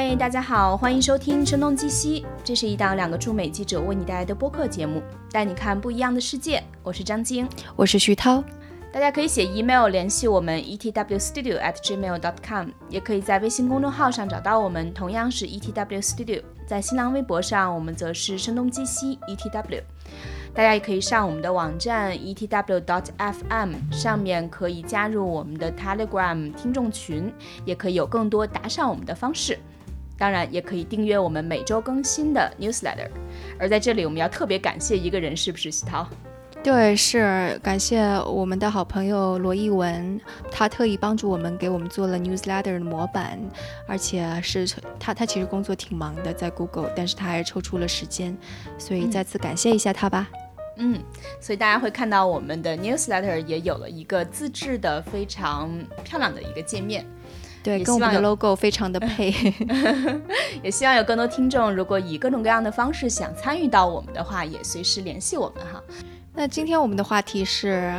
嘿，大家好，欢迎收听《声东击西》，这是一档两个驻美记者为你带来的播客节目，带你看不一样的世界。我是张晶，我是徐涛。大家可以写 email 联系我们 etwstudio at gmail.com，也可以在微信公众号上找到我们，同样是 etwstudio。在新浪微博上，我们则是声东击西 etw。大家也可以上我们的网站 etw.dot.fm，上面可以加入我们的 Telegram 听众群，也可以有更多打赏我们的方式。当然，也可以订阅我们每周更新的 newsletter。而在这里，我们要特别感谢一个人，是不是徐涛？对，是感谢我们的好朋友罗艺文，他特意帮助我们给我们做了 newsletter 的模板，而且是他他其实工作挺忙的，在 Google，但是他还是抽出了时间，所以再次感谢一下他吧。嗯，所以大家会看到我们的 newsletter 也有了一个自制的非常漂亮的一个界面，对，跟我们的 logo 非常的配。也希望有更多听众，如果以各种各样的方式想参与到我们的话，也随时联系我们哈。那今天我们的话题是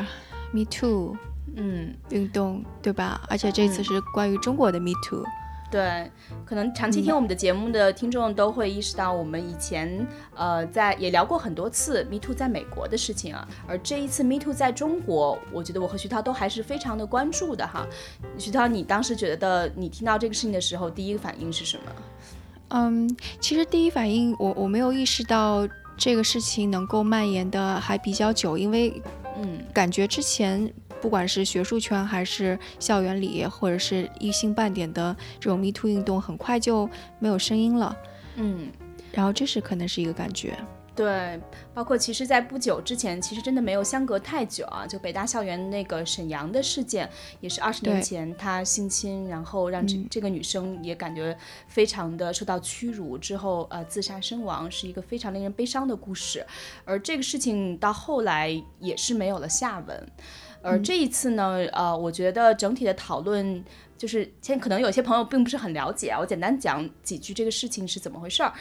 Me Too，嗯，运动对吧？而且这次是关于中国的 Me Too。对，可能长期听我们的节目的听众都会意识到，我们以前呃在也聊过很多次 Me Too 在美国的事情啊，而这一次 Me Too 在中国，我觉得我和徐涛都还是非常的关注的哈。徐涛，你当时觉得你听到这个事情的时候，第一个反应是什么？嗯，其实第一反应我我没有意识到这个事情能够蔓延的还比较久，因为嗯，感觉之前。不管是学术圈还是校园里，或者是一星半点的这种 Me Too 运动，很快就没有声音了。嗯，然后这是可能是一个感觉。对，包括其实，在不久之前，其实真的没有相隔太久啊，就北大校园那个沈阳的事件，也是二十年前他性侵，然后让这这个女生也感觉非常的受到屈辱，之后呃自杀身亡，是一个非常令人悲伤的故事。而这个事情到后来也是没有了下文。而这一次呢，呃，我觉得整体的讨论就是，现在可能有些朋友并不是很了解啊，我简单讲几句这个事情是怎么回事儿。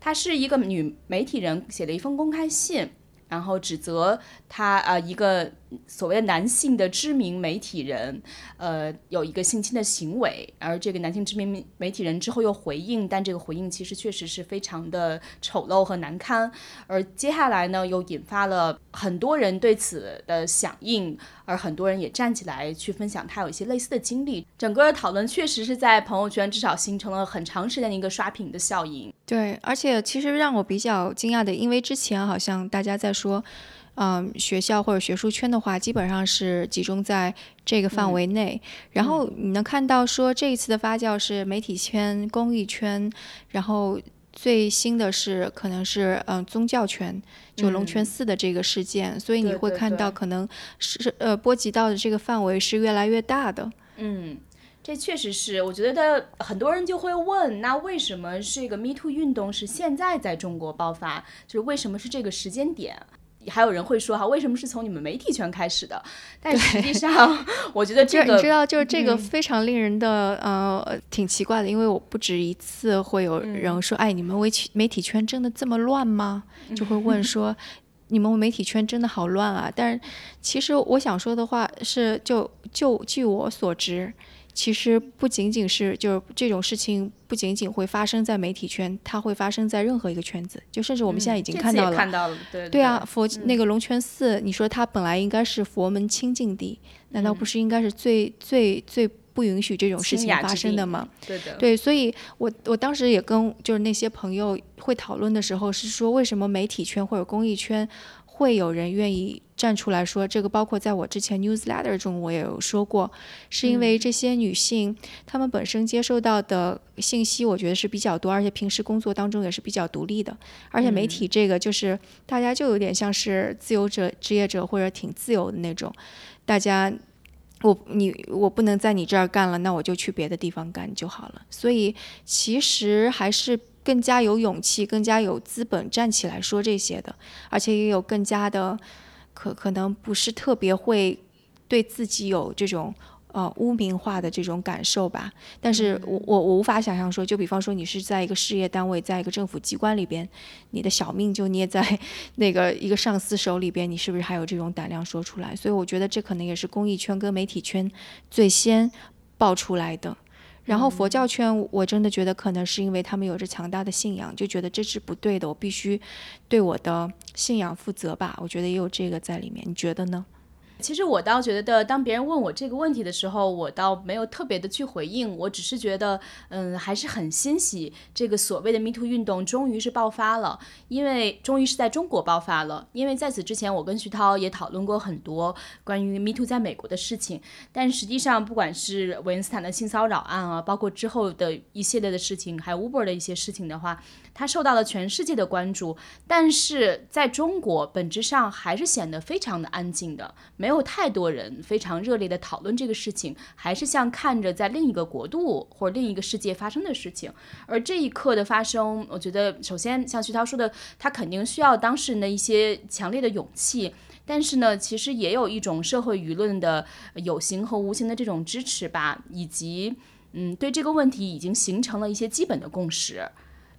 她是一个女媒体人写了一封公开信。然后指责他呃一个所谓的男性的知名媒体人，呃有一个性侵的行为，而这个男性知名媒体人之后又回应，但这个回应其实确实是非常的丑陋和难堪，而接下来呢又引发了很多人对此的响应，而很多人也站起来去分享他有一些类似的经历，整个讨论确实是在朋友圈至少形成了很长时间的一个刷屏的效应。对，而且其实让我比较惊讶的，因为之前好像大家在说，嗯，学校或者学术圈的话，基本上是集中在这个范围内。然后你能看到说这一次的发酵是媒体圈、公益圈，然后最新的是可能是嗯宗教圈，就龙泉寺的这个事件。所以你会看到可能是呃波及到的这个范围是越来越大的。嗯。这确实是，我觉得很多人就会问，那为什么这个 Me Too 运动是现在在中国爆发？就是为什么是这个时间点？还有人会说哈，为什么是从你们媒体圈开始的？但实际上，我觉得这个你知道，就是这个非常令人的呃挺奇怪的，因为我不止一次会有人说，哎，你们媒体媒体圈真的这么乱吗？就会问 说，你们媒体圈真的好乱啊？但是其实我想说的话是，就就据我所知。其实不仅仅是，就是这种事情不仅仅会发生在媒体圈，它会发生在任何一个圈子。就甚至我们现在已经看到了，看到了，对对啊，佛那个龙泉寺，你说它本来应该是佛门清净地，难道不是应该是最最最不允许这种事情发生的吗？对的，对，所以我我当时也跟就是那些朋友会讨论的时候，是说为什么媒体圈或者公益圈。会有人愿意站出来说这个，包括在我之前 newsletter 中我也有说过，是因为这些女性她们本身接受到的信息，我觉得是比较多，而且平时工作当中也是比较独立的，而且媒体这个就是大家就有点像是自由者、职业者或者挺自由的那种，大家我你我不能在你这儿干了，那我就去别的地方干就好了，所以其实还是。更加有勇气，更加有资本站起来说这些的，而且也有更加的可可能不是特别会对自己有这种呃污名化的这种感受吧。但是我我我无法想象说，就比方说你是在一个事业单位，在一个政府机关里边，你的小命就捏在那个一个上司手里边，你是不是还有这种胆量说出来？所以我觉得这可能也是公益圈跟媒体圈最先爆出来的。然后佛教圈，我真的觉得可能是因为他们有着强大的信仰，就觉得这是不对的，我必须对我的信仰负责吧。我觉得也有这个在里面，你觉得呢？其实我倒觉得，当别人问我这个问题的时候，我倒没有特别的去回应。我只是觉得，嗯，还是很欣喜，这个所谓的 Me Too 运动终于是爆发了，因为终于是在中国爆发了。因为在此之前，我跟徐涛也讨论过很多关于 Me Too 在美国的事情，但实际上，不管是韦恩斯坦的性骚扰案啊，包括之后的一系列的事情，还有 Uber 的一些事情的话，它受到了全世界的关注，但是在中国本质上还是显得非常的安静的，没有。没有太多人非常热烈的讨论这个事情，还是像看着在另一个国度或者另一个世界发生的事情。而这一刻的发生，我觉得首先像徐涛说的，他肯定需要当事人的一些强烈的勇气，但是呢，其实也有一种社会舆论的有形和无形的这种支持吧，以及嗯，对这个问题已经形成了一些基本的共识，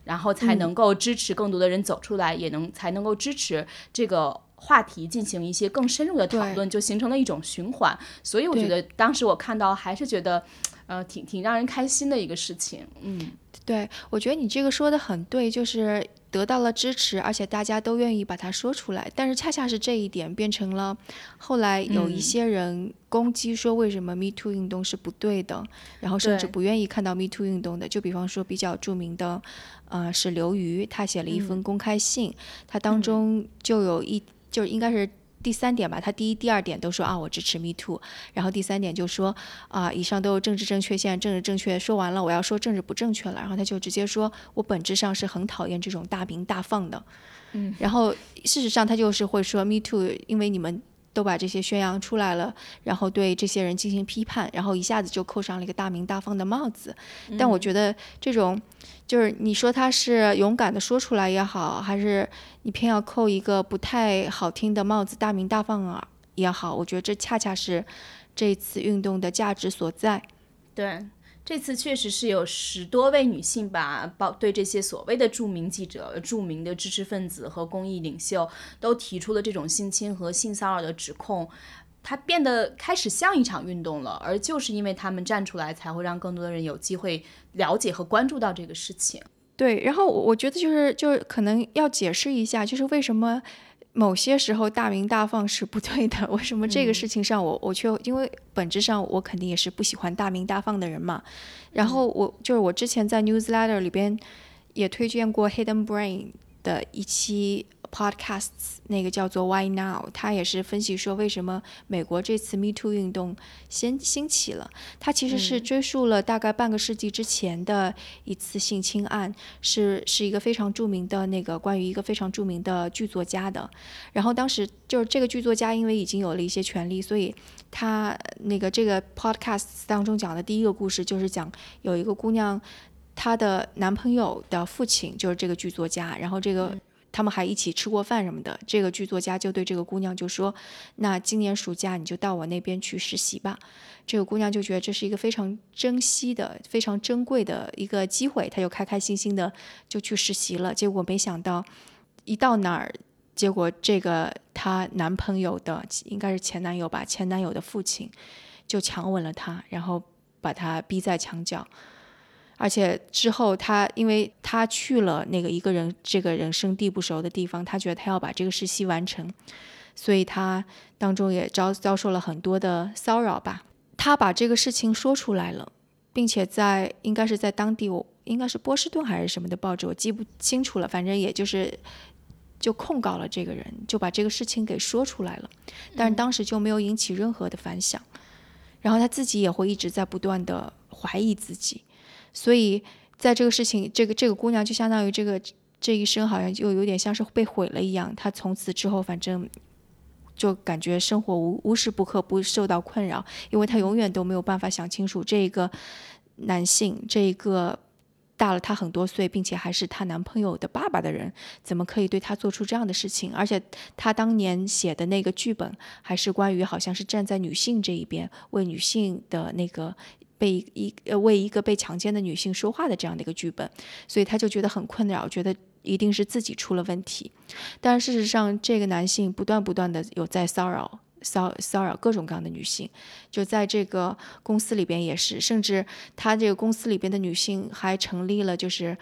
然后才能够支持更多的人走出来，也能才能够支持这个。话题进行一些更深入的讨论，就形成了一种循环。所以我觉得当时我看到还是觉得，呃，挺挺让人开心的一个事情。嗯，对，我觉得你这个说的很对，就是得到了支持，而且大家都愿意把它说出来。但是恰恰是这一点变成了后来有一些人攻击说，为什么 Me Too 运动是不对的，然后甚至不愿意看到 Me Too 运动的。就比方说比较著名的，呃，是刘瑜，他写了一封公开信，他当中就有一。就是应该是第三点吧，他第一、第二点都说啊，我支持 Me Too，然后第三点就说啊，以上都有政治正确，现在政治正确说完了，我要说政治不正确了，然后他就直接说我本质上是很讨厌这种大鸣大放的，嗯，然后事实上他就是会说 Me Too，因为你们。都把这些宣扬出来了，然后对这些人进行批判，然后一下子就扣上了一个大名大放的帽子。但我觉得这种，就是你说他是勇敢的说出来也好，还是你偏要扣一个不太好听的帽子，大名大放啊也好，我觉得这恰恰是这次运动的价值所在。对。这次确实是有十多位女性吧，包对这些所谓的著名记者、著名的知识分子和公益领袖都提出了这种性侵和性骚扰的指控，它变得开始像一场运动了。而就是因为他们站出来，才会让更多的人有机会了解和关注到这个事情。对，然后我觉得就是就是可能要解释一下，就是为什么。某些时候大鸣大放是不对的，为什么这个事情上我我却因为本质上我肯定也是不喜欢大鸣大放的人嘛。然后我就是我之前在 newsletter 里边也推荐过 Hidden Brain 的一期。Podcasts 那个叫做 Why Now，他也是分析说为什么美国这次 Me Too 运动先兴起了。他其实是追溯了大概半个世纪之前的一次性侵案，是是一个非常著名的那个关于一个非常著名的剧作家的。然后当时就是这个剧作家因为已经有了一些权利，所以他那个这个 Podcasts 当中讲的第一个故事就是讲有一个姑娘，她的男朋友的父亲就是这个剧作家，然后这个。他们还一起吃过饭什么的。这个剧作家就对这个姑娘就说：“那今年暑假你就到我那边去实习吧。”这个姑娘就觉得这是一个非常珍惜的、非常珍贵的一个机会，她就开开心心的就去实习了。结果没想到，一到那儿，结果这个她男朋友的应该是前男友吧，前男友的父亲就强吻了她，然后把她逼在墙角。而且之后，他因为他去了那个一个人这个人生地不熟的地方，他觉得他要把这个实习完成，所以他当中也遭遭受了很多的骚扰吧。他把这个事情说出来了，并且在应该是在当地，我应该是波士顿还是什么的报纸，我记不清楚了。反正也就是就控告了这个人，就把这个事情给说出来了。但是当时就没有引起任何的反响，然后他自己也会一直在不断的怀疑自己。所以，在这个事情，这个这个姑娘就相当于这个这一生好像就有点像是被毁了一样。她从此之后，反正就感觉生活无无时不刻不受到困扰，因为她永远都没有办法想清楚，这个男性，这一个大了她很多岁，并且还是她男朋友的爸爸的人，怎么可以对她做出这样的事情？而且她当年写的那个剧本，还是关于好像是站在女性这一边，为女性的那个。被一呃为一个被强奸的女性说话的这样的一个剧本，所以他就觉得很困扰，觉得一定是自己出了问题。但事实上，这个男性不断不断的有在骚扰骚骚扰各种各样的女性，就在这个公司里边也是，甚至他这个公司里边的女性还成立了就是。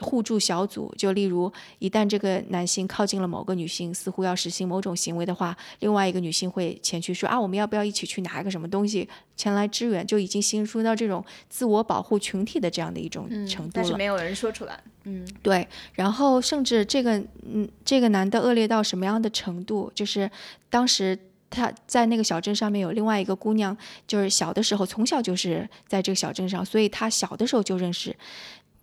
互助小组，就例如，一旦这个男性靠近了某个女性，似乎要实行某种行为的话，另外一个女性会前去说啊，我们要不要一起去拿一个什么东西前来支援？就已经形成到这种自我保护群体的这样的一种程度了。但是没有人说出来。嗯，对。然后甚至这个，嗯，这个男的恶劣到什么样的程度？就是当时他在那个小镇上面有另外一个姑娘，就是小的时候从小就是在这个小镇上，所以他小的时候就认识。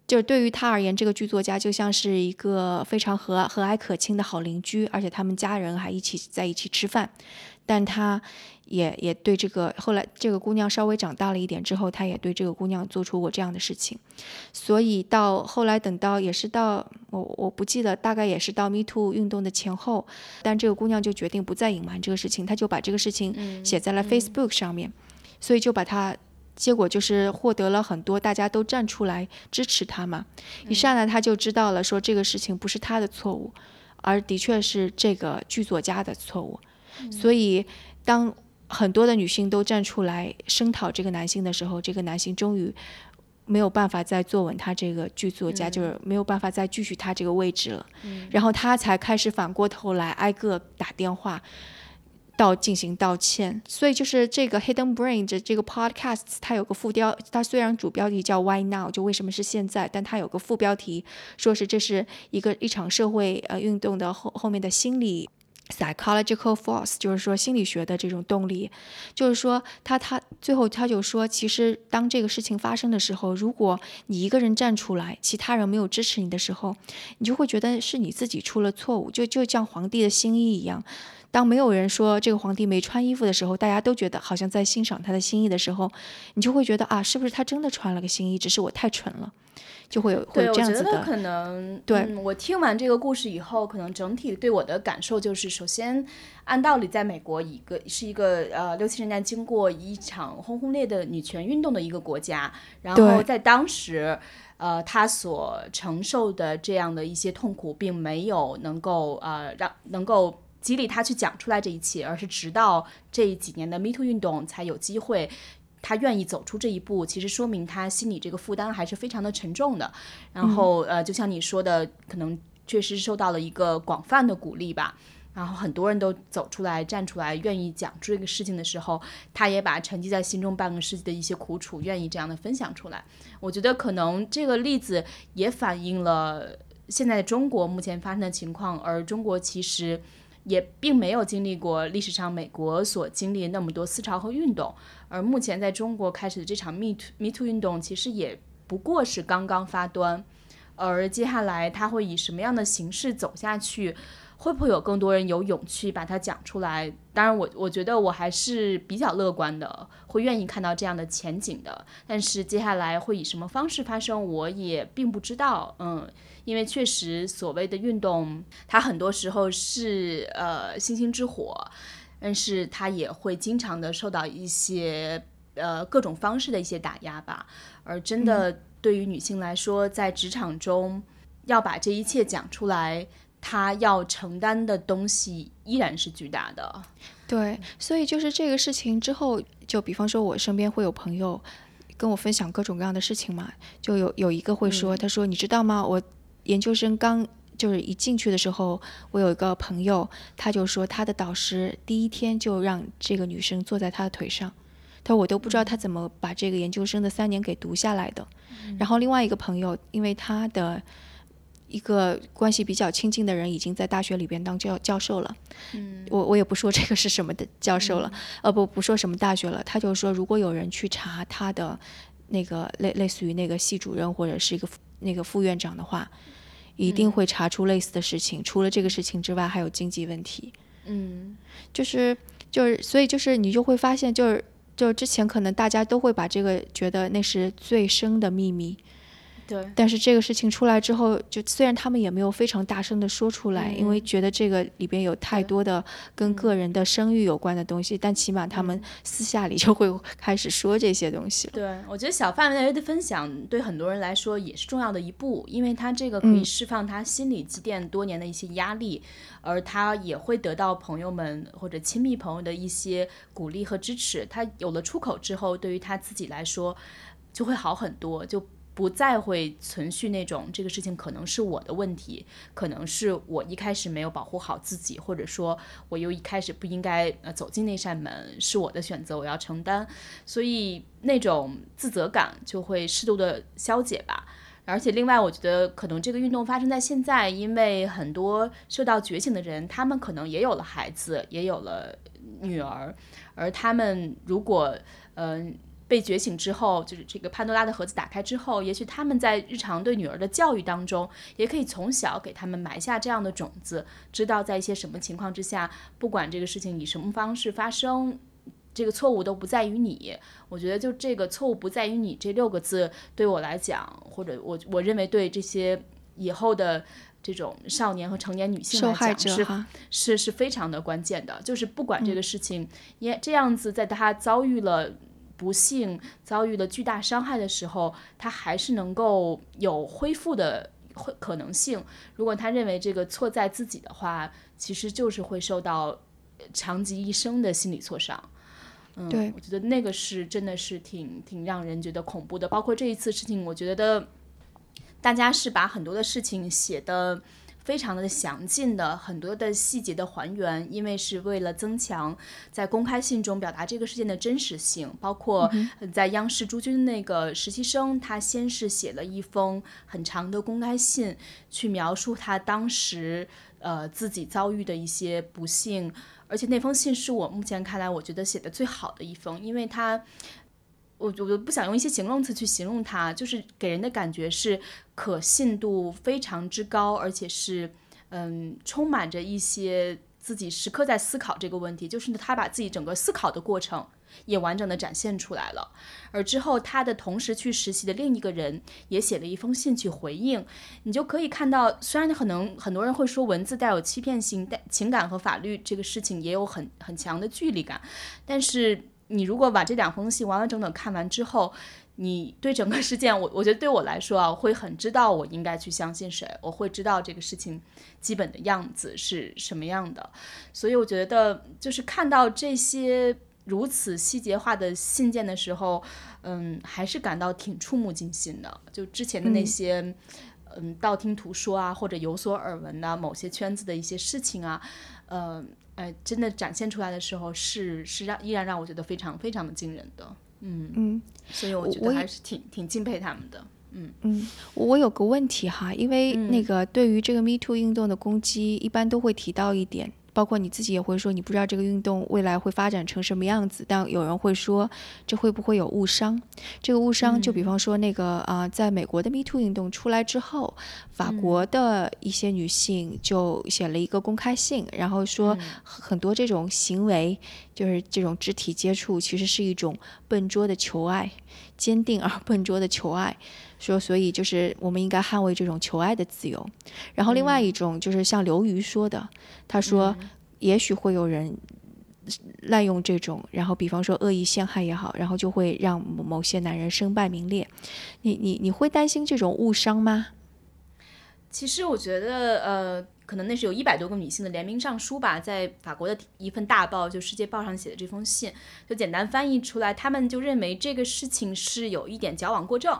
就是对于他而言，这个剧作家就像是一个非常和和蔼可亲的好邻居，而且他们家人还一起在一起吃饭。但他也也对这个后来这个姑娘稍微长大了一点之后，他也对这个姑娘做出过这样的事情。所以到后来等到也是到我我不记得大概也是到 Me Too 运动的前后，但这个姑娘就决定不再隐瞒这个事情，她就把这个事情写在了 Facebook 上面，所以就把她。结果就是获得了很多，大家都站出来支持他嘛。一上来他就知道了，说这个事情不是他的错误，而的确是这个剧作家的错误。所以，当很多的女性都站出来声讨这个男性的时候，这个男性终于没有办法再坐稳他这个剧作家，就是没有办法再继续他这个位置了。然后他才开始反过头来挨个打电话。到进行道歉，所以就是这个 Hidden Brain 这这个 podcast，它有个副标，它虽然主标题叫 Why Now，就为什么是现在，但它有个副标题，说是这是一个一场社会呃运动的后后面的心理 psychological force，就是说心理学的这种动力，就是说他他最后他就说，其实当这个事情发生的时候，如果你一个人站出来，其他人没有支持你的时候，你就会觉得是你自己出了错误，就就像皇帝的新衣一样。当没有人说这个皇帝没穿衣服的时候，大家都觉得好像在欣赏他的新衣的时候，你就会觉得啊，是不是他真的穿了个新衣？只是我太蠢了，就会有会这样子的。可能对我听完这个故事以后，可能整体对我的感受就是：首先，按道理，在美国一个是一个呃六七十年代经过一场轰轰烈的女权运动的一个国家，然后在当时，呃，他所承受的这样的一些痛苦，并没有能够呃让能够。激励他去讲出来这一切，而是直到这几年的 Me Too 运动才有机会，他愿意走出这一步。其实说明他心里这个负担还是非常的沉重的。然后呃，就像你说的，可能确实受到了一个广泛的鼓励吧。然后很多人都走出来站出来，愿意讲出这个事情的时候，他也把沉积在心中半个世纪的一些苦楚，愿意这样的分享出来。我觉得可能这个例子也反映了现在中国目前发生的情况，而中国其实。也并没有经历过历史上美国所经历那么多思潮和运动，而目前在中国开始的这场 Me Too Me Too 运动，其实也不过是刚刚发端，而接下来它会以什么样的形式走下去？会不会有更多人有勇气把它讲出来？当然，我我觉得我还是比较乐观的，会愿意看到这样的前景的。但是接下来会以什么方式发生，我也并不知道。嗯，因为确实所谓的运动，它很多时候是呃星星之火，但是它也会经常的受到一些呃各种方式的一些打压吧。而真的对于女性来说，在职场中要把这一切讲出来。他要承担的东西依然是巨大的，对，所以就是这个事情之后，就比方说，我身边会有朋友跟我分享各种各样的事情嘛，就有有一个会说，他说你知道吗？我研究生刚就是一进去的时候，我有一个朋友，他就说他的导师第一天就让这个女生坐在他的腿上，他说我都不知道他怎么把这个研究生的三年给读下来的。然后另外一个朋友，因为他的。一个关系比较亲近的人已经在大学里边当教教授了，嗯，我我也不说这个是什么的教授了，呃不不说什么大学了，他就说如果有人去查他的那个类类似于那个系主任或者是一个那个副院长的话，一定会查出类似的事情。除了这个事情之外，还有经济问题，嗯，就是就是所以就是你就会发现，就是就之前可能大家都会把这个觉得那是最深的秘密。对，但是这个事情出来之后，就虽然他们也没有非常大声的说出来，因为觉得这个里边有太多的跟个人的声誉有关的东西，但起码他们私下里就会开始说这些东西了。对，我觉得小范围的分享对很多人来说也是重要的一步，因为他这个可以释放他心里积淀多年的一些压力，而他也会得到朋友们或者亲密朋友的一些鼓励和支持。他有了出口之后，对于他自己来说。就会好很多，就不再会存续那种这个事情可能是我的问题，可能是我一开始没有保护好自己，或者说我又一开始不应该呃走进那扇门，是我的选择，我要承担，所以那种自责感就会适度的消解吧。而且另外，我觉得可能这个运动发生在现在，因为很多受到觉醒的人，他们可能也有了孩子，也有了女儿，而他们如果嗯。被觉醒之后，就是这个潘多拉的盒子打开之后，也许他们在日常对女儿的教育当中，也可以从小给他们埋下这样的种子，知道在一些什么情况之下，不管这个事情以什么方式发生，这个错误都不在于你。我觉得就这个错误不在于你这六个字，对我来讲，或者我我认为对这些以后的这种少年和成年女性来讲是是是非常的关键的，就是不管这个事情也这样子，在他遭遇了。不幸遭遇了巨大伤害的时候，他还是能够有恢复的会可能性。如果他认为这个错在自己的话，其实就是会受到长及一生的心理挫伤。嗯，对，我觉得那个是真的是挺挺让人觉得恐怖的。包括这一次事情，我觉得大家是把很多的事情写的。非常的详尽的很多的细节的还原，因为是为了增强在公开信中表达这个事件的真实性。包括在央视朱军那个实习生，他先是写了一封很长的公开信，去描述他当时呃自己遭遇的一些不幸，而且那封信是我目前看来我觉得写的最好的一封，因为他。我我不想用一些形容词去形容它，就是给人的感觉是可信度非常之高，而且是嗯充满着一些自己时刻在思考这个问题，就是他把自己整个思考的过程也完整的展现出来了。而之后他的同时去实习的另一个人也写了一封信去回应，你就可以看到，虽然可能很多人会说文字带有欺骗性，但情感和法律这个事情也有很很强的距离感，但是。你如果把这两封信完完整整看完之后，你对整个事件，我我觉得对我来说啊，会很知道我应该去相信谁，我会知道这个事情基本的样子是什么样的。所以我觉得，就是看到这些如此细节化的信件的时候，嗯，还是感到挺触目惊心的。就之前的那些，嗯，道听途说啊，或者有所耳闻的某些圈子的一些事情啊，嗯。哎，真的展现出来的时候，是是让依然让我觉得非常非常的惊人的，嗯嗯，所以我觉得还是挺挺敬佩他们的，嗯嗯。我有个问题哈，因为那个对于这个 Me Too 运动的攻击，一般都会提到一点。包括你自己也会说，你不知道这个运动未来会发展成什么样子。但有人会说，这会不会有误伤？这个误伤，就比方说那个啊，在美国的 Me Too 运动出来之后，法国的一些女性就写了一个公开信，然后说很多这种行为，就是这种肢体接触，其实是一种笨拙的求爱，坚定而笨拙的求爱。说，所以就是我们应该捍卫这种求爱的自由。然后另外一种就是像刘瑜说的，他说也许会有人滥用这种，然后比方说恶意陷害也好，然后就会让某些男人身败名裂。你你你会担心这种误伤吗？其实我觉得，呃，可能那是有一百多个女性的联名上书吧，在法国的一份大报就《世界报》上写的这封信，就简单翻译出来，他们就认为这个事情是有一点矫枉过正。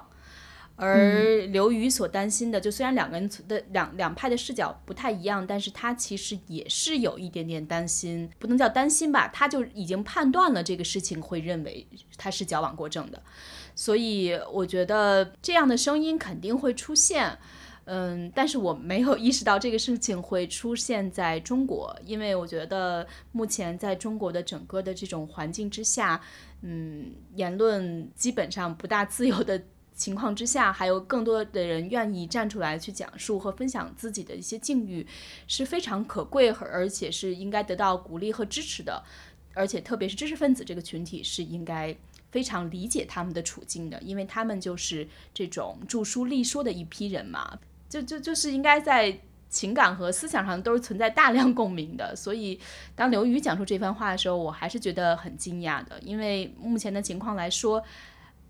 而刘瑜所担心的，就虽然两个人的两两派的视角不太一样，但是他其实也是有一点点担心，不能叫担心吧，他就已经判断了这个事情会认为他是矫枉过正的，所以我觉得这样的声音肯定会出现，嗯，但是我没有意识到这个事情会出现在中国，因为我觉得目前在中国的整个的这种环境之下，嗯，言论基本上不大自由的。情况之下，还有更多的人愿意站出来去讲述和分享自己的一些境遇，是非常可贵而且是应该得到鼓励和支持的。而且特别是知识分子这个群体是应该非常理解他们的处境的，因为他们就是这种著书立说的一批人嘛，就就就是应该在情感和思想上都是存在大量共鸣的。所以当刘宇讲出这番话的时候，我还是觉得很惊讶的，因为目前的情况来说，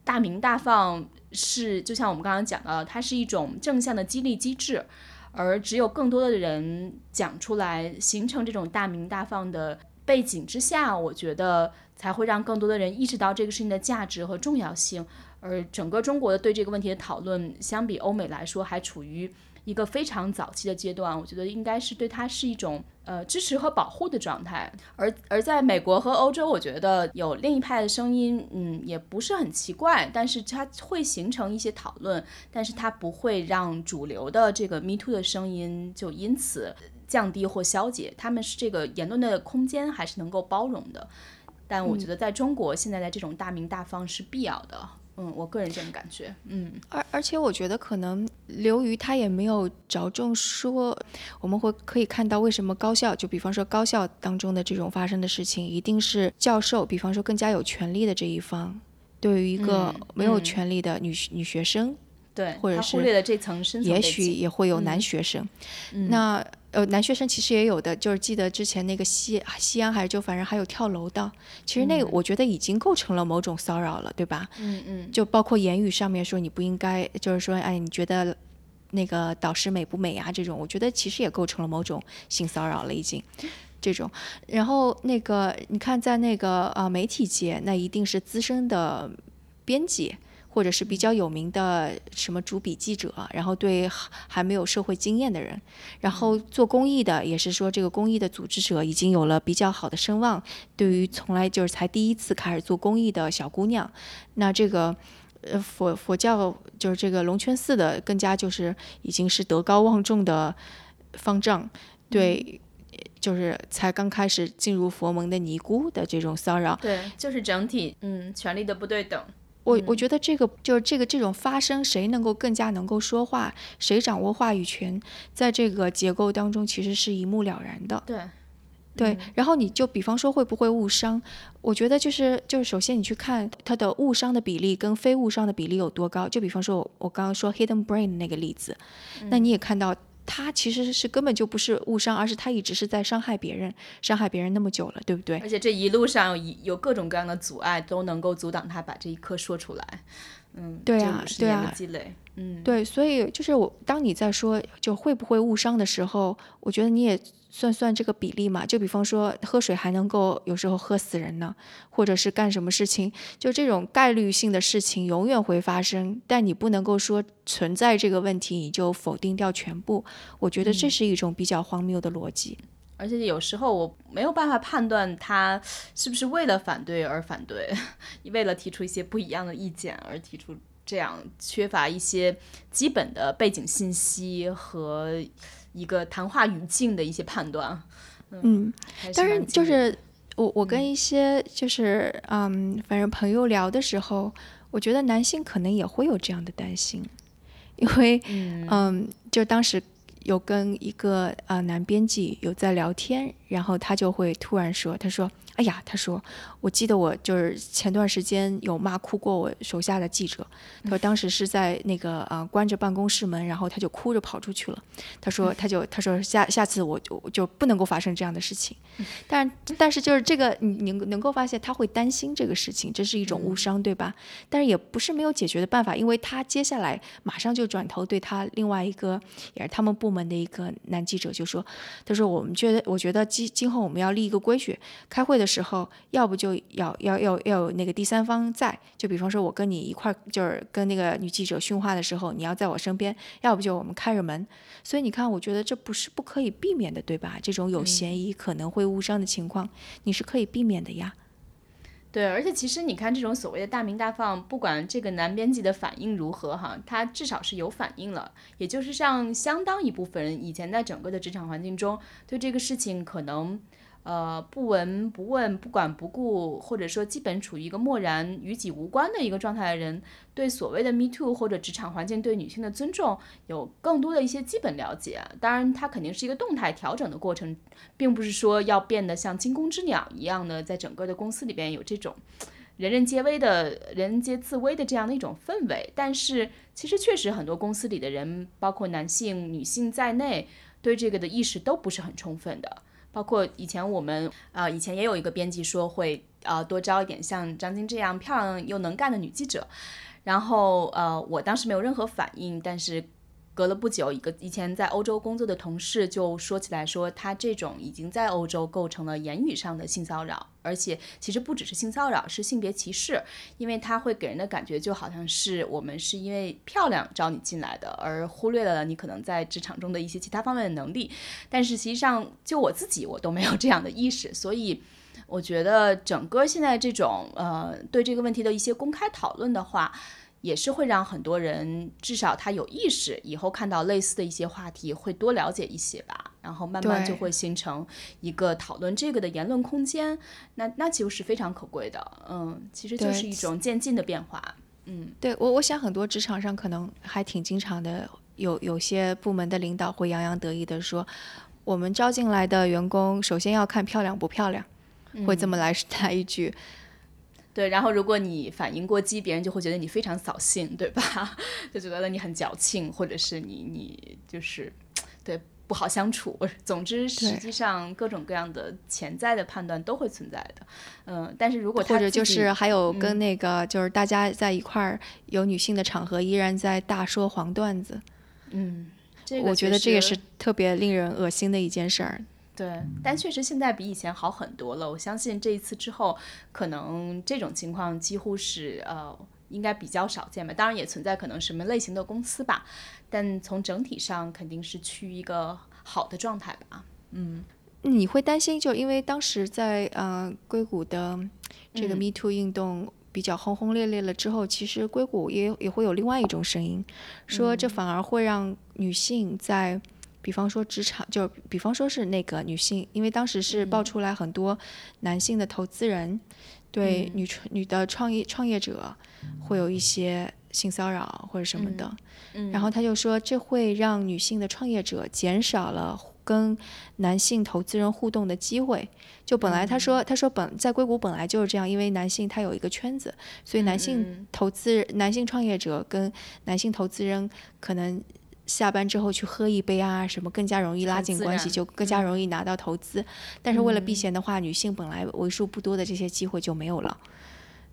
大鸣大放是就像我们刚刚讲到的，它是一种正向的激励机制。而只有更多的人讲出来，形成这种大鸣大放的背景之下，我觉得才会让更多的人意识到这个事情的价值和重要性。而整个中国的对这个问题的讨论，相比欧美来说，还处于。一个非常早期的阶段，我觉得应该是对它是一种呃支持和保护的状态。而而在美国和欧洲，我觉得有另一派的声音，嗯，也不是很奇怪。但是它会形成一些讨论，但是它不会让主流的这个 Me Too 的声音就因此降低或消解。他们是这个言论的空间还是能够包容的。但我觉得在中国现在的这种大鸣大放是必要的。嗯，我个人这种感觉，嗯，而而且我觉得可能刘瑜他也没有着重说，我们会可以看到为什么高校，就比方说高校当中的这种发生的事情，一定是教授，比方说更加有权利的这一方，对于一个没有权利的女女学生，对，或者是忽略了这层深层也许也会有男学生，那。呃，男学生其实也有的，就是记得之前那个西西安还是就反正还有跳楼的，其实那个我觉得已经构成了某种骚扰了，对吧？嗯嗯。就包括言语上面说你不应该，就是说哎，你觉得那个导师美不美啊？这种我觉得其实也构成了某种性骚扰了，已经这种。然后那个你看，在那个呃媒体界，那一定是资深的编辑。或者是比较有名的什么主笔记者，然后对还没有社会经验的人，然后做公益的也是说这个公益的组织者已经有了比较好的声望。对于从来就是才第一次开始做公益的小姑娘，那这个呃佛佛教就是这个龙泉寺的更加就是已经是德高望重的方丈，对，就是才刚开始进入佛门的尼姑的这种骚扰，对，就是整体嗯权力的不对等。我我觉得这个就是这个这种发生，谁能够更加能够说话，谁掌握话语权，在这个结构当中其实是一目了然的。对，对。然后你就比方说会不会误伤？我觉得就是就是首先你去看它的误伤的比例跟非误伤的比例有多高。就比方说我我刚刚说 hidden brain 那个例子，那你也看到。他其实是根本就不是误伤，而是他一直是在伤害别人，伤害别人那么久了，对不对？而且这一路上有有各种各样的阻碍，都能够阻挡他把这一刻说出来。嗯，对啊，对啊，积累，嗯，对，所以就是我当你在说就会不会误伤的时候，我觉得你也。算算这个比例嘛，就比方说喝水还能够有时候喝死人呢，或者是干什么事情，就这种概率性的事情永远会发生，但你不能够说存在这个问题你就否定掉全部，我觉得这是一种比较荒谬的逻辑。而且有时候我没有办法判断他是不是为了反对而反对，为了提出一些不一样的意见而提出这样缺乏一些基本的背景信息和。一个谈话语境的一些判断，嗯，当然就是我我跟一些就是嗯，反正朋友聊的时候，我觉得男性可能也会有这样的担心，因为嗯，就当时有跟一个呃男编辑有在聊天，然后他就会突然说，他说。哎呀，他说，我记得我就是前段时间有骂哭过我手下的记者。他说当时是在那个呃关着办公室门，然后他就哭着跑出去了。他说他就他说下下次我就就不能够发生这样的事情。但但是就是这个你你能够发现他会担心这个事情，这是一种误伤，对吧？但是也不是没有解决的办法，因为他接下来马上就转头对他另外一个也是他们部门门的一个男记者就说，他说我们觉得我觉得今今后我们要立一个规矩，开会的。时候，要不就要要要要有那个第三方在，就比方说，我跟你一块儿，就是跟那个女记者训话的时候，你要在我身边；要不就我们开着门。所以你看，我觉得这不是不可以避免的，对吧？这种有嫌疑可能会误伤的情况，你是可以避免的呀。对，而且其实你看，这种所谓的大鸣大放，不管这个男编辑的反应如何哈，他至少是有反应了，也就是像相当一部分人以前在整个的职场环境中对这个事情可能。呃，不闻不问、不管不顾，或者说基本处于一个漠然、与己无关的一个状态的人，对所谓的 Me Too 或者职场环境对女性的尊重有更多的一些基本了解。当然，它肯定是一个动态调整的过程，并不是说要变得像惊弓之鸟一样的，在整个的公司里边有这种人人皆危的人人皆自危的这样的一种氛围。但是其实确实很多公司里的人，包括男性、女性在内，对这个的意识都不是很充分的。包括以前我们啊，以前也有一个编辑说会呃多招一点像张晶这样漂亮又能干的女记者。然后呃，我当时没有任何反应，但是。隔了不久，一个以前在欧洲工作的同事就说起来，说他这种已经在欧洲构成了言语上的性骚扰，而且其实不只是性骚扰，是性别歧视，因为他会给人的感觉就好像是我们是因为漂亮招你进来的，而忽略了你可能在职场中的一些其他方面的能力。但是实际上，就我自己，我都没有这样的意识，所以我觉得整个现在这种呃对这个问题的一些公开讨论的话。也是会让很多人至少他有意识，以后看到类似的一些话题会多了解一些吧，然后慢慢就会形成一个讨论这个的言论空间，那那其实是非常可贵的，嗯，其实就是一种渐进的变化，嗯，对我我想很多职场上可能还挺经常的，有有些部门的领导会洋洋得意的说，我们招进来的员工首先要看漂亮不漂亮，会这么来 来一句。对，然后如果你反应过激，别人就会觉得你非常扫兴，对吧？就觉得你很矫情，或者是你你就是对不好相处。总之，实际上各种各样的潜在的判断都会存在的。嗯，但是如果或者就是还有跟那个就是大家在一块儿有女性的场合，依然在大说黄段子。嗯，我觉得这也是特别令人恶心的一件事儿。对，但确实现在比以前好很多了。我相信这一次之后，可能这种情况几乎是呃，应该比较少见吧。当然也存在可能什么类型的公司吧，但从整体上肯定是趋于一个好的状态吧。嗯，你会担心，就因为当时在呃硅谷的这个 Me Too 运动比较轰轰烈烈了之后，其实硅谷也也会有另外一种声音，说这反而会让女性在。比方说职场，就比方说是那个女性，因为当时是爆出来很多男性的投资人对女女的创业创业者会有一些性骚扰或者什么的，然后他就说这会让女性的创业者减少了跟男性投资人互动的机会。就本来他说他说本在硅谷本来就是这样，因为男性他有一个圈子，所以男性投资男性创业者跟男性投资人可能。下班之后去喝一杯啊，什么更加容易拉近关系，就更加容易拿到投资。但是为了避嫌的话，女性本来为数不多的这些机会就没有了。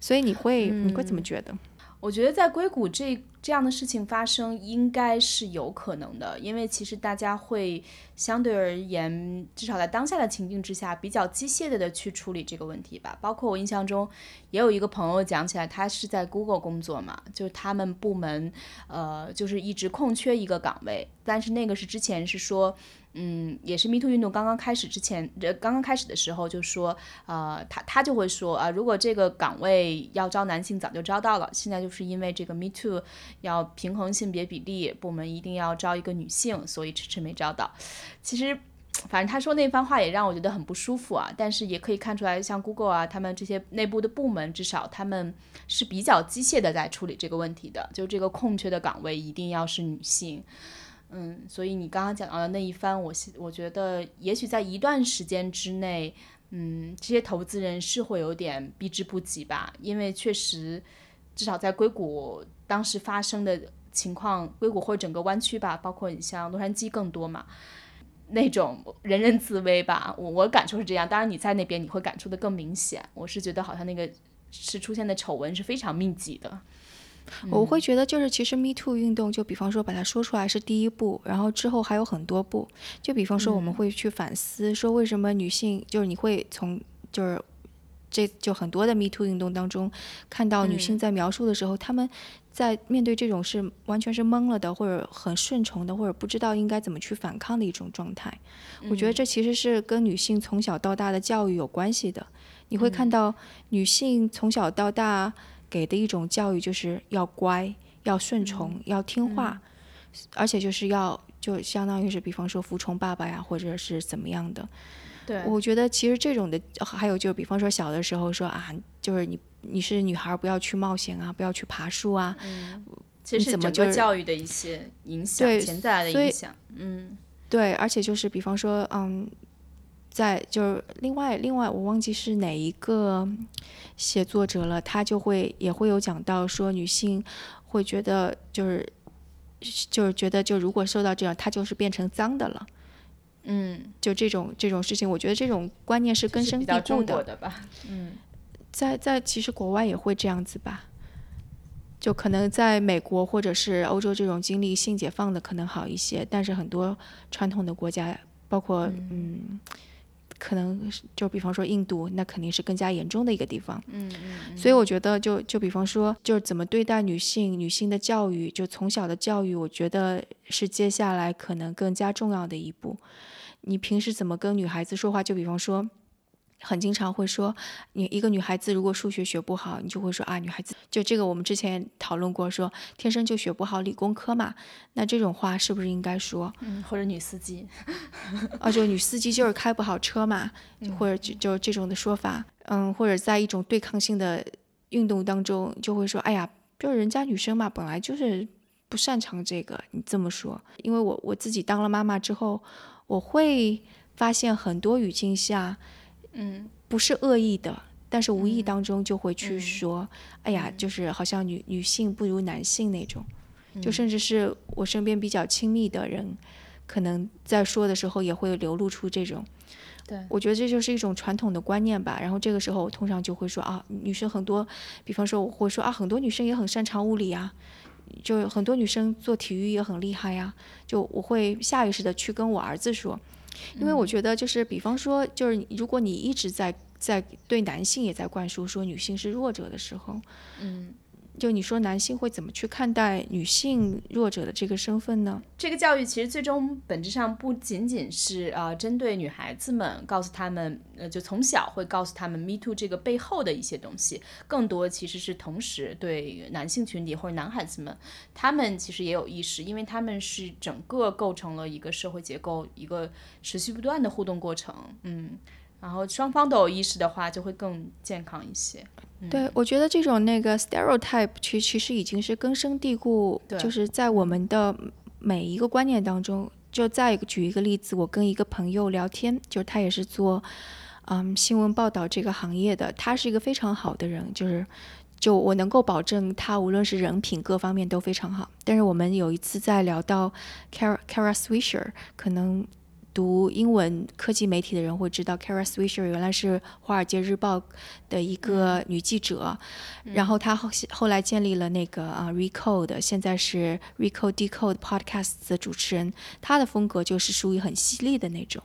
所以你会你会怎么觉得？我觉得在硅谷这这样的事情发生应该是有可能的，因为其实大家会相对而言，至少在当下的情境之下，比较机械的的去处理这个问题吧。包括我印象中也有一个朋友讲起来，他是在 Google 工作嘛，就是他们部门呃就是一直空缺一个岗位，但是那个是之前是说。嗯，也是 Me Too 运动刚刚开始之前，呃，刚刚开始的时候就说，呃，他他就会说啊，如果这个岗位要招男性，早就招到了，现在就是因为这个 Me Too 要平衡性别比例，部门一定要招一个女性，所以迟迟没招到。其实，反正他说那番话也让我觉得很不舒服啊。但是也可以看出来，像 Google 啊，他们这些内部的部门，至少他们是比较机械的在处理这个问题的，就这个空缺的岗位一定要是女性。嗯，所以你刚刚讲到的那一番，我我觉得也许在一段时间之内，嗯，这些投资人是会有点避之不及吧，因为确实，至少在硅谷当时发生的情况，硅谷或者整个湾区吧，包括你像洛杉矶更多嘛，那种人人自危吧，我我感受是这样。当然你在那边你会感触的更明显，我是觉得好像那个是出现的丑闻是非常密集的。我会觉得，就是其实 Me Too 运动，就比方说把它说出来是第一步，然后之后还有很多步。就比方说，我们会去反思，说为什么女性，就是你会从就是这就很多的 Me Too 运动当中看到女性在描述的时候，她们在面对这种是完全是懵了的，或者很顺从的，或者不知道应该怎么去反抗的一种状态。我觉得这其实是跟女性从小到大的教育有关系的。你会看到女性从小到大。给的一种教育就是要乖，要顺从，要听话，而且就是要就相当于是，比方说服从爸爸呀，或者是怎么样的。对，我觉得其实这种的，还有就是比方说小的时候说啊，就是你你是女孩，不要去冒险啊，不要去爬树啊。嗯，其实整个教育的一些影响，潜在的影响。嗯，对，而且就是比方说，嗯。在就是另外另外我忘记是哪一个写作者了，他就会也会有讲到说女性会觉得就是就是觉得就如果受到这样，她就是变成脏的了。嗯，就这种这种事情，我觉得这种观念是根深蒂固的吧。嗯，在在其实国外也会这样子吧。就可能在美国或者是欧洲这种经历性解放的可能好一些，但是很多传统的国家，包括嗯，可能就比方说印度，那肯定是更加严重的一个地方。嗯嗯。所以我觉得，就就比方说，就是怎么对待女性，女性的教育，就从小的教育，我觉得是接下来可能更加重要的一步。你平时怎么跟女孩子说话？就比方说。很经常会说，你一个女孩子如果数学学不好，你就会说啊，女孩子就这个我们之前讨论过，说天生就学不好理工科嘛。那这种话是不是应该说？嗯，或者女司机，啊，就女司机就是开不好车嘛，或者就就这种的说法。嗯，或者在一种对抗性的运动当中，就会说，哎呀，就是人家女生嘛，本来就是不擅长这个。你这么说，因为我我自己当了妈妈之后，我会发现很多语境下。嗯，不是恶意的，但是无意当中就会去说，哎呀，就是好像女女性不如男性那种，就甚至是我身边比较亲密的人，可能在说的时候也会流露出这种。对，我觉得这就是一种传统的观念吧。然后这个时候我通常就会说啊，女生很多，比方说我会说啊，很多女生也很擅长物理啊，就很多女生做体育也很厉害呀。就我会下意识的去跟我儿子说。因为我觉得，就是比方说，就是如果你一直在在对男性也在灌输说女性是弱者的时候，嗯。就你说男性会怎么去看待女性弱者的这个身份呢？这个教育其实最终本质上不仅仅是啊针对女孩子们，告诉他们，呃，就从小会告诉他们 “me too” 这个背后的一些东西，更多其实是同时对男性群体或者男孩子们，他们其实也有意识，因为他们是整个构成了一个社会结构，一个持续不断的互动过程，嗯。然后双方都有意识的话，就会更健康一些。对，我觉得这种那个 stereotype 其其实已经是根深蒂固，就是在我们的每一个观念当中。就再举一个例子，我跟一个朋友聊天，就是他也是做嗯新闻报道这个行业的，他是一个非常好的人，就是就我能够保证他无论是人品各方面都非常好。但是我们有一次在聊到 Kara Kara Swisher，可能。读英文科技媒体的人会知道，Kara Swisher 原来是《华尔街日报》的一个女记者，然后她后后来建立了那个啊 Recode，现在是 Recode Decode Podcast 的主持人，她的风格就是属于很犀利的那种。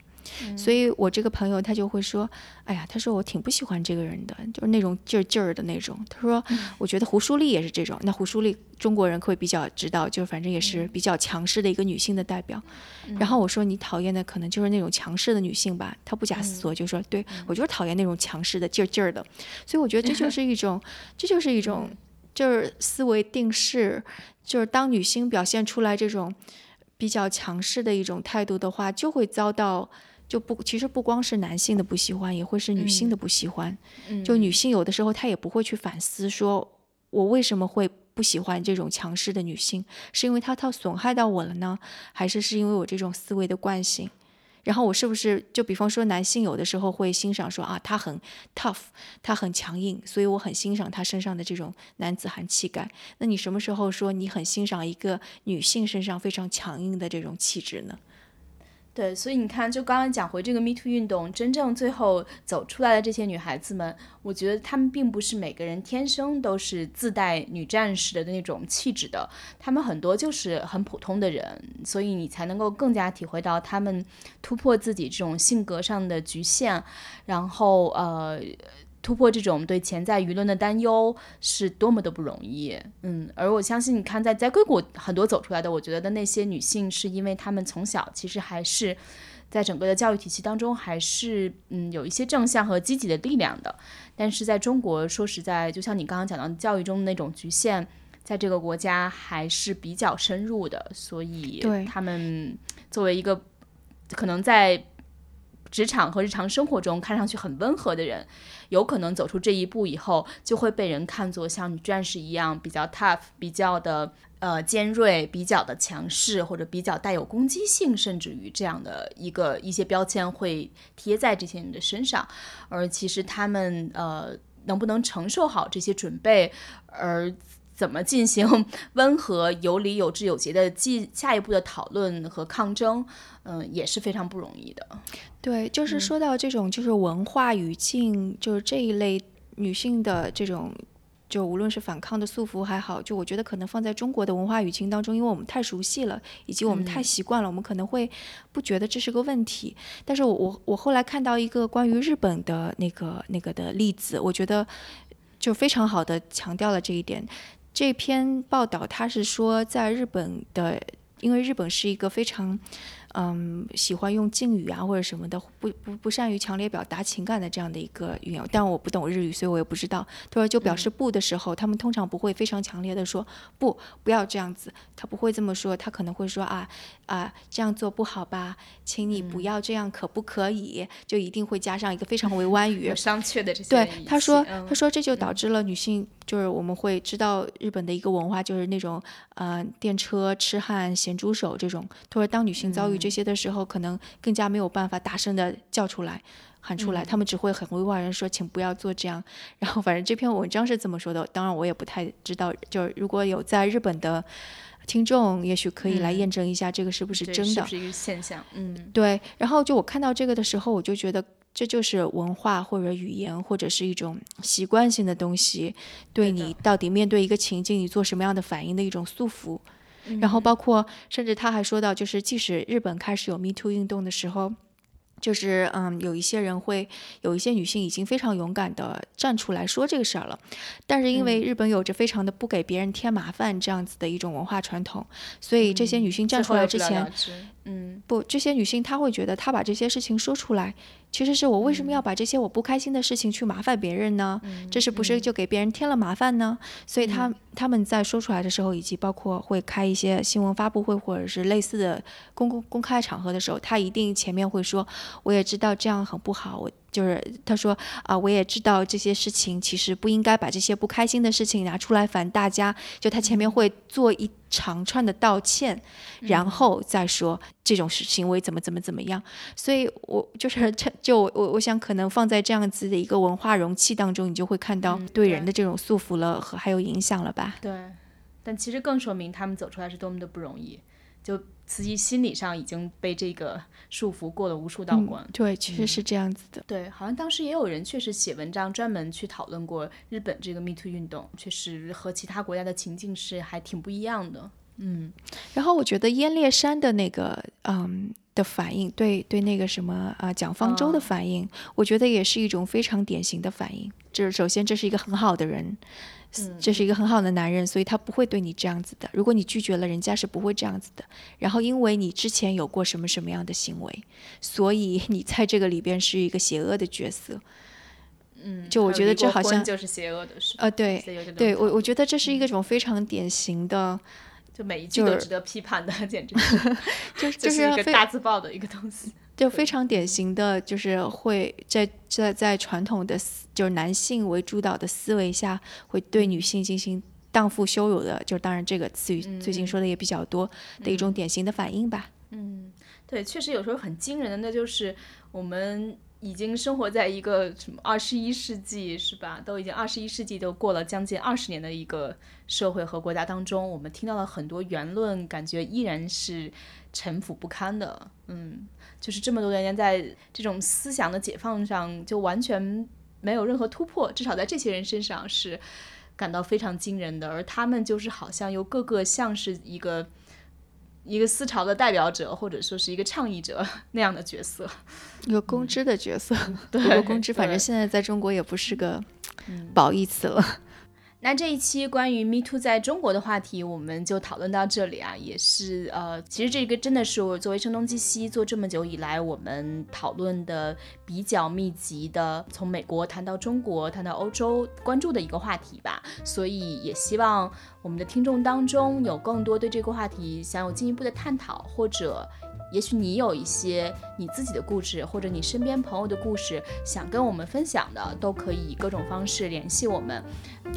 所以，我这个朋友他就会说：“哎呀，他说我挺不喜欢这个人的，就是那种劲儿劲儿的那种。”他说：“我觉得胡舒丽也是这种。那胡舒丽中国人会比较知道，就是反正也是比较强势的一个女性的代表。然后我说你讨厌的可能就是那种强势的女性吧？他不假思索就说：对我就是讨厌那种强势的劲儿劲儿的。所以我觉得这就是一种，这就是一种，就是思维定式，就是当女性表现出来这种比较强势的一种态度的话，就会遭到。”就不，其实不光是男性的不喜欢，也会是女性的不喜欢。就女性有的时候她也不会去反思，说我为什么会不喜欢这种强势的女性，是因为她她损害到我了呢，还是是因为我这种思维的惯性？然后我是不是就比方说男性有的时候会欣赏说啊，他很 tough，他很强硬，所以我很欣赏他身上的这种男子汉气概。那你什么时候说你很欣赏一个女性身上非常强硬的这种气质呢？对，所以你看，就刚刚讲回这个 Me Too 运动，真正最后走出来的这些女孩子们，我觉得她们并不是每个人天生都是自带女战士的那种气质的，她们很多就是很普通的人，所以你才能够更加体会到她们突破自己这种性格上的局限，然后呃。突破这种对潜在舆论的担忧是多么的不容易，嗯，而我相信，你看，在在硅谷很多走出来的，我觉得的那些女性，是因为她们从小其实还是在整个的教育体系当中，还是嗯有一些正向和积极的力量的。但是在中国，说实在，就像你刚刚讲到教育中的那种局限，在这个国家还是比较深入的，所以他们作为一个可能在。职场和日常生活中看上去很温和的人，有可能走出这一步以后，就会被人看作像女战士一样比较 tough，比较的呃尖锐，比较的强势，或者比较带有攻击性，甚至于这样的一个一些标签会贴在这些人的身上。而其实他们呃能不能承受好这些准备，而怎么进行 温和、有理、有致、有节的进下一步的讨论和抗争，嗯，也是非常不容易的。对，就是说到这种就是文化语境，就是这一类女性的这种，就无论是反抗的束缚还好，就我觉得可能放在中国的文化语境当中，因为我们太熟悉了，以及我们太习惯了，我们可能会不觉得这是个问题。但是我我我后来看到一个关于日本的那个那个的例子，我觉得就非常好的强调了这一点。这篇报道，他是说，在日本的，因为日本是一个非常。嗯，喜欢用敬语啊或者什么的，不不不善于强烈表达情感的这样的一个语言，但我不懂日语，所以我也不知道。他说就表示不的时候，他们通常不会非常强烈的说不，不要这样子，他不会这么说，他可能会说啊啊这样做不好吧，请你不要这样，可不可以？就一定会加上一个非常委婉语，商榷的这些。对，他说他说这就导致了女性。就是我们会知道日本的一个文化，就是那种呃电车痴汉、咸猪手这种。他说，当女性遭遇这些的时候，可能更加没有办法大声的叫出来、喊出来，他们只会很委婉人说，请不要做这样。然后，反正这篇文章是这么说的，当然我也不太知道。就是如果有在日本的听众，也许可以来验证一下这个是不是真的，是一个现象。嗯，对。然后就我看到这个的时候，我就觉得。这就是文化或者语言或者是一种习惯性的东西，对你到底面对一个情境，你做什么样的反应的一种束缚。然后包括，甚至他还说到，就是即使日本开始有 Me Too 运动的时候。就是嗯，有一些人会有一些女性已经非常勇敢的站出来说这个事儿了，但是因为日本有着非常的不给别人添麻烦这样子的一种文化传统，所以这些女性站出来之前，嗯，不，这些女性她会觉得她把这些事情说出来，其实是我为什么要把这些我不开心的事情去麻烦别人呢？这是不是就给别人添了麻烦呢？所以她她们在说出来的时候，以及包括会开一些新闻发布会或者是类似的公共公开场合的时候，她一定前面会说。我也知道这样很不好，我就是他说啊，我也知道这些事情其实不应该把这些不开心的事情拿出来烦大家。就他前面会做一长串的道歉，然后再说这种行为怎么怎么怎么样。所以，我就是就我我想可能放在这样子的一个文化容器当中，你就会看到对人的这种束缚了和还有影响了吧？对，但其实更说明他们走出来是多么的不容易。就。自己心理上已经被这个束缚过了无数道关，对，其实是这样子的。对，好像当时也有人确实写文章专门去讨论过日本这个 Me Too 运动，确实和其他国家的情境是还挺不一样的。嗯，然后我觉得燕烈山的那个嗯的反应，对对那个什么啊蒋方舟的反应，我觉得也是一种非常典型的反应。就是首先这是一个很好的人。这是一个很好的男人，所以他不会对你这样子的。如果你拒绝了，人家是不会这样子的。然后，因为你之前有过什么什么样的行为，所以你在这个里边是一个邪恶的角色。嗯，就我觉得这好像就是邪恶的，事呃，对，对我我觉得这是一个种非常典型的，就每一句都值得批判的，简直就是 就是一个大字报的一个东西。就非常典型的就是会在在在传统的就是男性为主导的思维下，会对女性进行荡妇羞辱的，就是当然这个词语最近说的也比较多的一种典型的反应吧。嗯，对，确实有时候很惊人的，那就是我们已经生活在一个什么二十一世纪是吧？都已经二十一世纪都过了将近二十年的一个社会和国家当中，我们听到了很多言论，感觉依然是陈腐不堪的。嗯。就是这么多年，在这种思想的解放上，就完全没有任何突破。至少在这些人身上是感到非常惊人的，而他们就是好像又个个像是一个一个思潮的代表者，或者说是一个倡议者 那样的角色，一个公知的角色。不过公知，反正现在在中国也不是个褒义词了。那这一期关于 Me Too 在中国的话题，我们就讨论到这里啊，也是呃，其实这个真的是我作为声东击西做这么久以来，我们讨论的比较密集的，从美国谈到中国，谈到欧洲，关注的一个话题吧。所以也希望我们的听众当中有更多对这个话题想有进一步的探讨，或者也许你有一些你自己的故事，或者你身边朋友的故事想跟我们分享的，都可以以各种方式联系我们。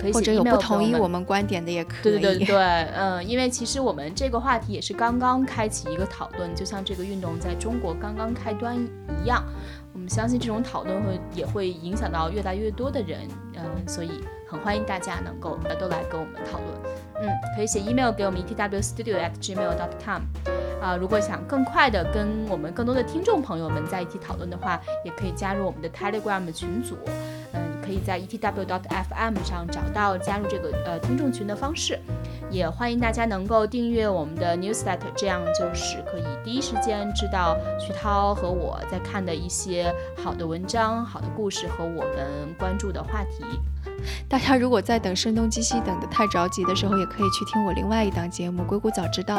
可以或者有不同意我们观点的也可以。对对对，嗯，因为其实我们这个话题也是刚刚开启一个讨论，就像这个运动在中国刚刚开端一样。我们相信这种讨论会也会影响到越来越多的人，嗯，所以很欢迎大家能够呃都来跟我们讨论。嗯，可以写 email 给我们 etwstudio at gmail.com。啊，如果想更快的跟我们更多的听众朋友们在一起讨论的话，也可以加入我们的 Telegram 群组。嗯，可以在 etw.fm 上找到加入这个呃听众群的方式。也欢迎大家能够订阅我们的 newsletter，这样就是可以第一时间知道徐涛和我在看的一些好的文章、好的故事和我们关注的话题。大家如果在等《声东击西》等得太着急的时候，也可以去听我另外一档节目《硅谷早知道》。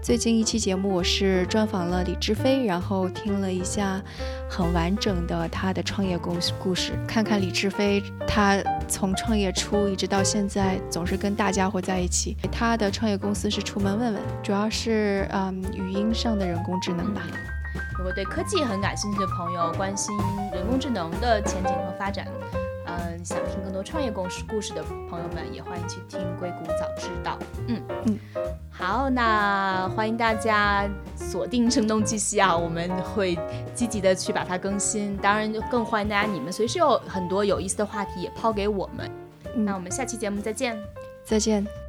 最近一期节目，我是专访了李志飞，然后听了一下很完整的他的创业故故事，看看李志飞他从创业初一直到现在，总是跟大家伙在一起。他的创业公司是出门问问，主要是嗯语音上的人工智能吧。如果对科技很感兴趣的朋友，关心人工智能的前景和发展。嗯，想听更多创业故事故事的朋友们，也欢迎去听《硅谷早知道》。嗯嗯，好，那欢迎大家锁定《声东击西》啊，我们会积极的去把它更新。当然，更欢迎大家你们随时有很多有意思的话题也抛给我们。那我们下期节目再见，再见。